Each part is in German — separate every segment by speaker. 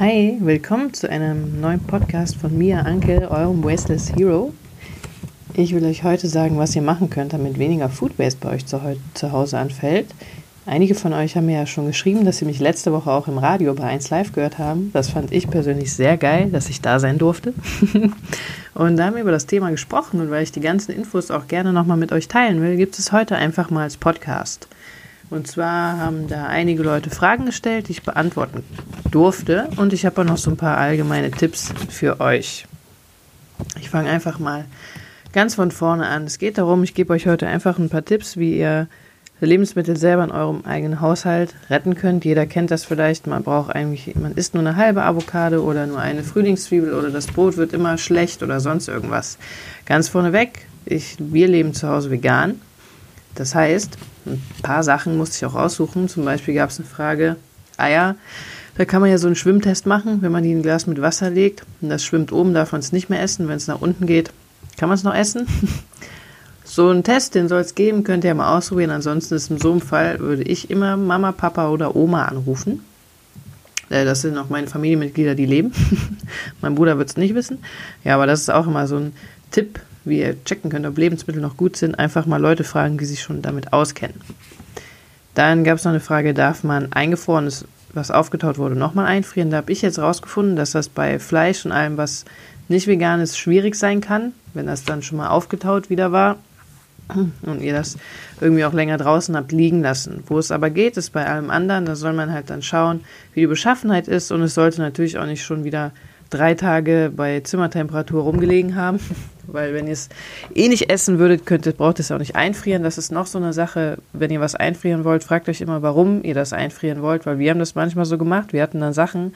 Speaker 1: Hi, willkommen zu einem neuen Podcast von mir, Anke, eurem Wasteless Hero. Ich will euch heute sagen, was ihr machen könnt, damit weniger Food Waste bei euch zu, zu Hause anfällt. Einige von euch haben mir ja schon geschrieben, dass sie mich letzte Woche auch im Radio bei 1 Live gehört haben. Das fand ich persönlich sehr geil, dass ich da sein durfte. und da haben wir über das Thema gesprochen und weil ich die ganzen Infos auch gerne nochmal mit euch teilen will, gibt es heute einfach mal als Podcast. Und zwar haben da einige Leute Fragen gestellt, die ich beantworten durfte. Und ich habe auch noch so ein paar allgemeine Tipps für euch. Ich fange einfach mal ganz von vorne an. Es geht darum, ich gebe euch heute einfach ein paar Tipps, wie ihr Lebensmittel selber in eurem eigenen Haushalt retten könnt. Jeder kennt das vielleicht. Man braucht eigentlich, man isst nur eine halbe Avocado oder nur eine Frühlingszwiebel oder das Brot wird immer schlecht oder sonst irgendwas. Ganz vorneweg, ich, wir leben zu Hause vegan. Das heißt, ein paar Sachen musste ich auch aussuchen. Zum Beispiel gab es eine Frage, Eier. Da kann man ja so einen Schwimmtest machen, wenn man die in ein Glas mit Wasser legt und das schwimmt oben, darf man es nicht mehr essen. Wenn es nach unten geht, kann man es noch essen. so einen Test, den soll es geben, könnt ihr mal ausprobieren. Ansonsten ist in so einem Fall, würde ich immer Mama, Papa oder Oma anrufen. Äh, das sind auch meine Familienmitglieder, die leben. mein Bruder wird es nicht wissen. Ja, aber das ist auch immer so ein Tipp, wie ihr checken könnt, ob Lebensmittel noch gut sind, einfach mal Leute fragen, die sich schon damit auskennen. Dann gab es noch eine Frage, darf man eingefrorenes, was aufgetaut wurde, nochmal einfrieren? Da habe ich jetzt rausgefunden, dass das bei Fleisch und allem, was nicht vegan ist, schwierig sein kann, wenn das dann schon mal aufgetaut wieder war und ihr das irgendwie auch länger draußen habt liegen lassen. Wo es aber geht, ist bei allem anderen, da soll man halt dann schauen, wie die Beschaffenheit ist und es sollte natürlich auch nicht schon wieder drei Tage bei Zimmertemperatur rumgelegen haben. Weil wenn ihr es eh nicht essen würdet, könntet, braucht ihr es auch nicht einfrieren. Das ist noch so eine Sache, wenn ihr was einfrieren wollt, fragt euch immer, warum ihr das einfrieren wollt, weil wir haben das manchmal so gemacht. Wir hatten dann Sachen,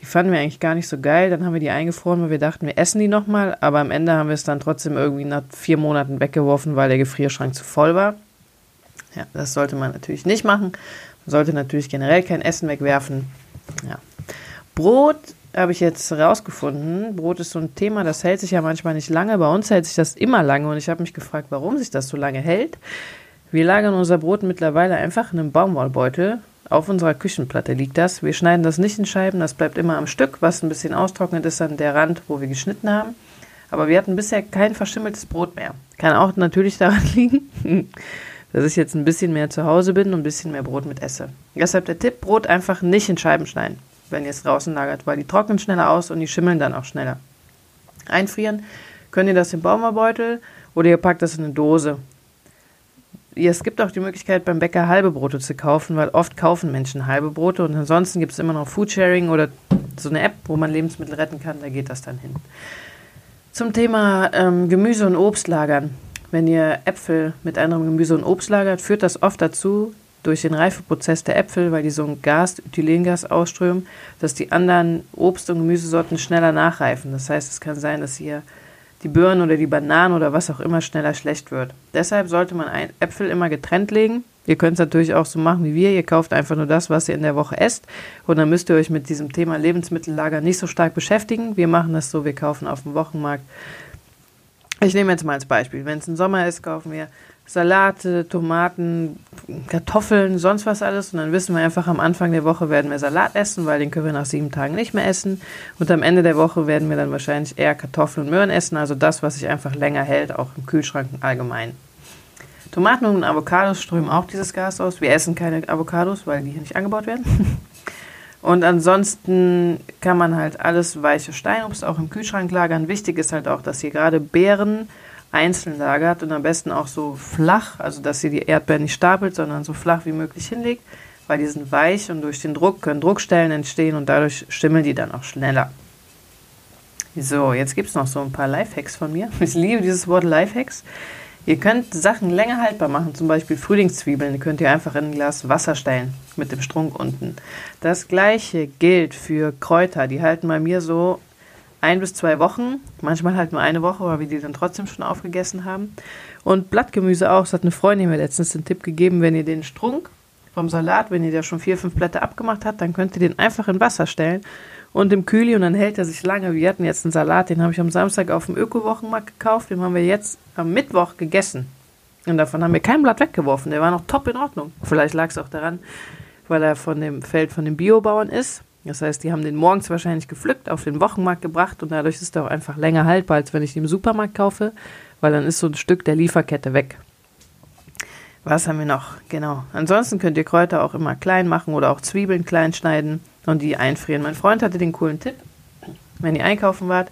Speaker 1: die fanden wir eigentlich gar nicht so geil. Dann haben wir die eingefroren, weil wir dachten, wir essen die nochmal. Aber am Ende haben wir es dann trotzdem irgendwie nach vier Monaten weggeworfen, weil der Gefrierschrank zu voll war. Ja, das sollte man natürlich nicht machen. Man sollte natürlich generell kein Essen wegwerfen. Ja. Brot habe ich jetzt rausgefunden. Brot ist so ein Thema, das hält sich ja manchmal nicht lange. Bei uns hält sich das immer lange und ich habe mich gefragt, warum sich das so lange hält. Wir lagern unser Brot mittlerweile einfach in einem Baumwollbeutel. Auf unserer Küchenplatte liegt das. Wir schneiden das nicht in Scheiben, das bleibt immer am Stück. Was ein bisschen austrocknet, ist dann der Rand, wo wir geschnitten haben. Aber wir hatten bisher kein verschimmeltes Brot mehr. Kann auch natürlich daran liegen, dass ich jetzt ein bisschen mehr zu Hause bin und ein bisschen mehr Brot mit esse. Deshalb der Tipp, Brot einfach nicht in Scheiben schneiden wenn ihr es draußen lagert, weil die trocknen schneller aus und die schimmeln dann auch schneller. Einfrieren könnt ihr das im Baumwollbeutel oder ihr packt das in eine Dose. Es gibt auch die Möglichkeit, beim Bäcker halbe Brote zu kaufen, weil oft kaufen Menschen halbe Brote und ansonsten gibt es immer noch Foodsharing oder so eine App, wo man Lebensmittel retten kann, da geht das dann hin. Zum Thema ähm, Gemüse und Obst lagern. Wenn ihr Äpfel mit anderem Gemüse und Obst lagert, führt das oft dazu, durch den Reifeprozess der Äpfel, weil die so ein Gas, Ethylengas ausströmen, dass die anderen Obst- und Gemüsesorten schneller nachreifen. Das heißt, es kann sein, dass hier die Birnen oder die Bananen oder was auch immer schneller schlecht wird. Deshalb sollte man Äpfel immer getrennt legen. Ihr könnt es natürlich auch so machen wie wir. Ihr kauft einfach nur das, was ihr in der Woche esst. Und dann müsst ihr euch mit diesem Thema Lebensmittellager nicht so stark beschäftigen. Wir machen das so, wir kaufen auf dem Wochenmarkt. Ich nehme jetzt mal als Beispiel. Wenn es ein Sommer ist, kaufen wir Salate, Tomaten, Kartoffeln, sonst was alles. Und dann wissen wir einfach, am Anfang der Woche werden wir Salat essen, weil den können wir nach sieben Tagen nicht mehr essen. Und am Ende der Woche werden wir dann wahrscheinlich eher Kartoffeln und Möhren essen, also das, was sich einfach länger hält, auch im Kühlschrank allgemein. Tomaten und Avocados strömen auch dieses Gas aus. Wir essen keine Avocados, weil die hier nicht angebaut werden. Und ansonsten kann man halt alles weiche Steinobst auch im Kühlschrank lagern. Wichtig ist halt auch, dass ihr gerade Beeren einzeln lagert und am besten auch so flach, also dass ihr die Erdbeeren nicht stapelt, sondern so flach wie möglich hinlegt, weil die sind weich und durch den Druck können Druckstellen entstehen und dadurch stimmeln die dann auch schneller. So, jetzt gibt es noch so ein paar Lifehacks von mir. Ich liebe dieses Wort Lifehacks. Ihr könnt Sachen länger haltbar machen, zum Beispiel Frühlingszwiebeln, die könnt ihr einfach in ein Glas Wasser stellen mit dem Strunk unten. Das gleiche gilt für Kräuter, die halten bei mir so ein bis zwei Wochen, manchmal halt nur eine Woche, weil wir die dann trotzdem schon aufgegessen haben. Und Blattgemüse auch, das hat eine Freundin mir letztens den Tipp gegeben, wenn ihr den Strunk vom Salat, wenn ihr da schon vier, fünf Blätter abgemacht habt, dann könnt ihr den einfach in Wasser stellen und im Kühli und dann hält er sich lange. Wir hatten jetzt einen Salat, den habe ich am Samstag auf dem Öko-Wochenmarkt gekauft, den haben wir jetzt am Mittwoch gegessen. Und davon haben wir kein Blatt weggeworfen, der war noch top in Ordnung. Vielleicht lag es auch daran, weil er von dem Feld von den Biobauern ist Das heißt, die haben den morgens wahrscheinlich gepflückt, auf den Wochenmarkt gebracht und dadurch ist er auch einfach länger haltbar, als wenn ich den im Supermarkt kaufe, weil dann ist so ein Stück der Lieferkette weg. Was haben wir noch? Genau. Ansonsten könnt ihr Kräuter auch immer klein machen oder auch Zwiebeln klein schneiden und die einfrieren. Mein Freund hatte den coolen Tipp, wenn ihr einkaufen wart,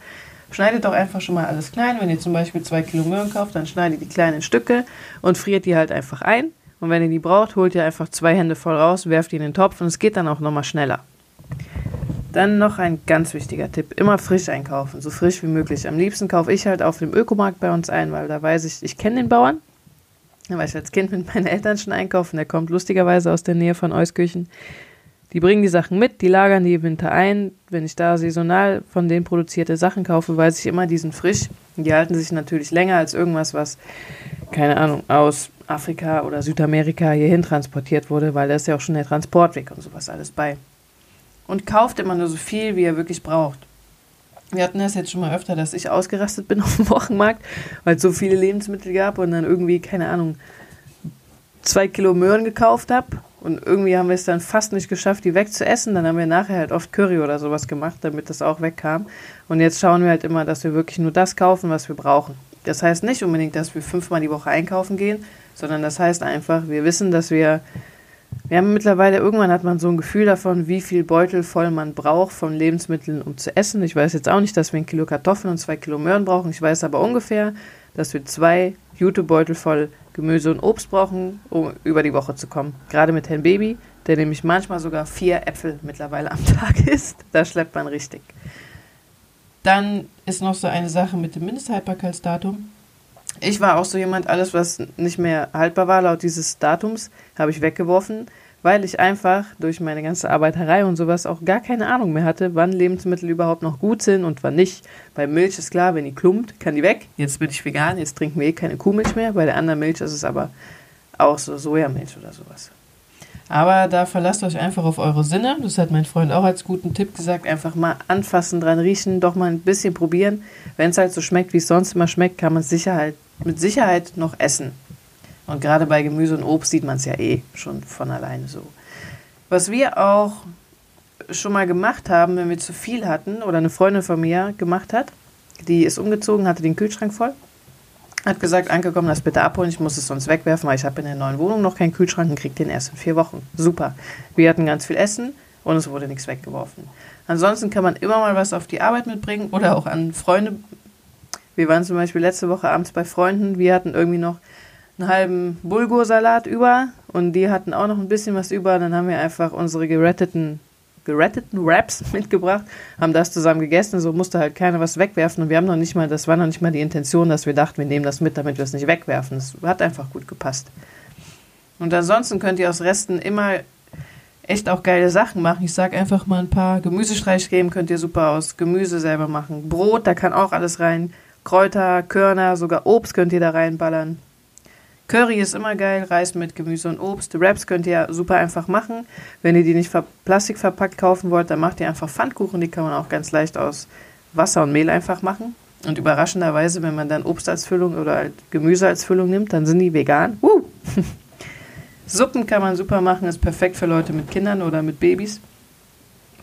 Speaker 1: schneidet doch einfach schon mal alles klein. Wenn ihr zum Beispiel zwei Kilo Möhren kauft, dann schneidet die kleinen Stücke und friert die halt einfach ein. Und wenn ihr die braucht, holt ihr einfach zwei Hände voll raus, werft die in den Topf und es geht dann auch nochmal schneller. Dann noch ein ganz wichtiger Tipp: immer frisch einkaufen, so frisch wie möglich. Am liebsten kaufe ich halt auf dem Ökomarkt bei uns ein, weil da weiß ich, ich kenne den Bauern, da war ich als Kind mit meinen Eltern schon einkaufen. Der kommt lustigerweise aus der Nähe von Euskirchen. Die bringen die Sachen mit, die lagern die im Winter ein. Wenn ich da saisonal von denen produzierte Sachen kaufe, weiß ich immer, die sind frisch. Die halten sich natürlich länger als irgendwas, was, keine Ahnung, aus Afrika oder Südamerika hierhin transportiert wurde, weil da ist ja auch schon der Transportweg und sowas alles bei. Und kauft immer nur so viel, wie ihr wirklich braucht. Wir hatten das jetzt schon mal öfter, dass ich ausgerastet bin auf dem Wochenmarkt, weil es so viele Lebensmittel gab und dann irgendwie, keine Ahnung, zwei Kilo Möhren gekauft habe. Und irgendwie haben wir es dann fast nicht geschafft, die wegzuessen. Dann haben wir nachher halt oft Curry oder sowas gemacht, damit das auch wegkam. Und jetzt schauen wir halt immer, dass wir wirklich nur das kaufen, was wir brauchen. Das heißt nicht unbedingt, dass wir fünfmal die Woche einkaufen gehen, sondern das heißt einfach, wir wissen, dass wir wir haben mittlerweile, irgendwann hat man so ein Gefühl davon, wie viel Beutel voll man braucht von Lebensmitteln, um zu essen. Ich weiß jetzt auch nicht, dass wir ein Kilo Kartoffeln und zwei Kilo Möhren brauchen. Ich weiß aber ungefähr, dass wir zwei Jutebeutel voll Gemüse und Obst brauchen, um über die Woche zu kommen. Gerade mit Herrn Baby, der nämlich manchmal sogar vier Äpfel mittlerweile am Tag isst. Da schleppt man richtig. Dann ist noch so eine Sache mit dem Mindesthaltbarkeitsdatum. Ich war auch so jemand, alles, was nicht mehr haltbar war laut dieses Datums, habe ich weggeworfen, weil ich einfach durch meine ganze Arbeiterei und sowas auch gar keine Ahnung mehr hatte, wann Lebensmittel überhaupt noch gut sind und wann nicht. Bei Milch ist klar, wenn die klumpt, kann die weg. Jetzt bin ich vegan, jetzt trinken wir eh keine Kuhmilch mehr. Bei der anderen Milch ist es aber auch so Sojamilch oder sowas. Aber da verlasst euch einfach auf eure Sinne. Das hat mein Freund auch als guten Tipp gesagt. Einfach mal anfassen, dran riechen, doch mal ein bisschen probieren. Wenn es halt so schmeckt, wie es sonst immer schmeckt, kann man es Sicherheit, mit Sicherheit noch essen. Und gerade bei Gemüse und Obst sieht man es ja eh schon von alleine so. Was wir auch schon mal gemacht haben, wenn wir zu viel hatten oder eine Freundin von mir gemacht hat, die ist umgezogen, hatte den Kühlschrank voll hat gesagt, Anke, komm das bitte abholen, ich muss es sonst wegwerfen, weil ich habe in der neuen Wohnung noch keinen Kühlschrank und kriege den erst in vier Wochen. Super. Wir hatten ganz viel Essen und es wurde nichts weggeworfen. Ansonsten kann man immer mal was auf die Arbeit mitbringen oder auch an Freunde. Wir waren zum Beispiel letzte Woche abends bei Freunden, wir hatten irgendwie noch einen halben Bulgursalat über und die hatten auch noch ein bisschen was über. Dann haben wir einfach unsere geretteten geretteten Wraps mitgebracht, haben das zusammen gegessen, so musste halt keiner was wegwerfen und wir haben noch nicht mal, das war noch nicht mal die Intention, dass wir dachten, wir nehmen das mit, damit wir es nicht wegwerfen. Es hat einfach gut gepasst. Und ansonsten könnt ihr aus Resten immer echt auch geile Sachen machen. Ich sag einfach mal ein paar Gemüsestreichcreme könnt ihr super aus Gemüse selber machen. Brot, da kann auch alles rein. Kräuter, Körner, sogar Obst könnt ihr da reinballern. Curry ist immer geil, Reis mit Gemüse und Obst. Wraps könnt ihr super einfach machen. Wenn ihr die nicht ver Plastik verpackt kaufen wollt, dann macht ihr einfach Pfannkuchen. Die kann man auch ganz leicht aus Wasser und Mehl einfach machen. Und überraschenderweise, wenn man dann Obst als Füllung oder halt Gemüse als Füllung nimmt, dann sind die vegan. Woo! Suppen kann man super machen, ist perfekt für Leute mit Kindern oder mit Babys.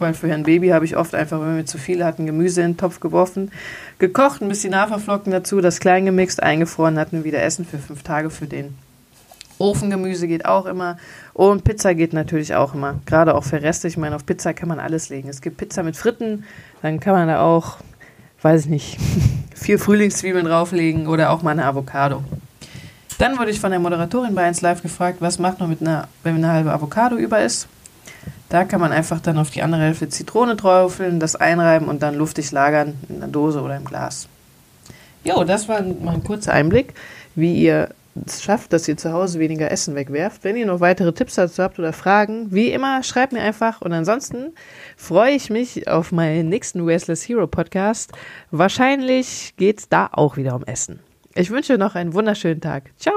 Speaker 1: Weil für ein Baby habe ich oft einfach, wenn wir zu viel hatten, Gemüse in den Topf geworfen, gekocht, ein bisschen Haferflocken dazu, das klein gemixt, eingefroren, hatten wir wieder Essen für fünf Tage für den. Ofengemüse geht auch immer und Pizza geht natürlich auch immer. Gerade auch für Reste. Ich meine, auf Pizza kann man alles legen. Es gibt Pizza mit Fritten, dann kann man da auch, weiß ich nicht, vier Frühlingszwiebeln drauflegen oder auch mal eine Avocado. Dann wurde ich von der Moderatorin bei 1 Live gefragt, was macht man mit einer, wenn eine halbe Avocado über ist. Da kann man einfach dann auf die andere Hälfte Zitrone träufeln, das einreiben und dann luftig lagern in einer Dose oder im Glas. Jo, das war mal ein kurzer Einblick, wie ihr es schafft, dass ihr zu Hause weniger Essen wegwerft. Wenn ihr noch weitere Tipps dazu habt oder Fragen, wie immer, schreibt mir einfach. Und ansonsten freue ich mich auf meinen nächsten Restless Hero Podcast. Wahrscheinlich geht es da auch wieder um Essen. Ich wünsche noch einen wunderschönen Tag. Ciao!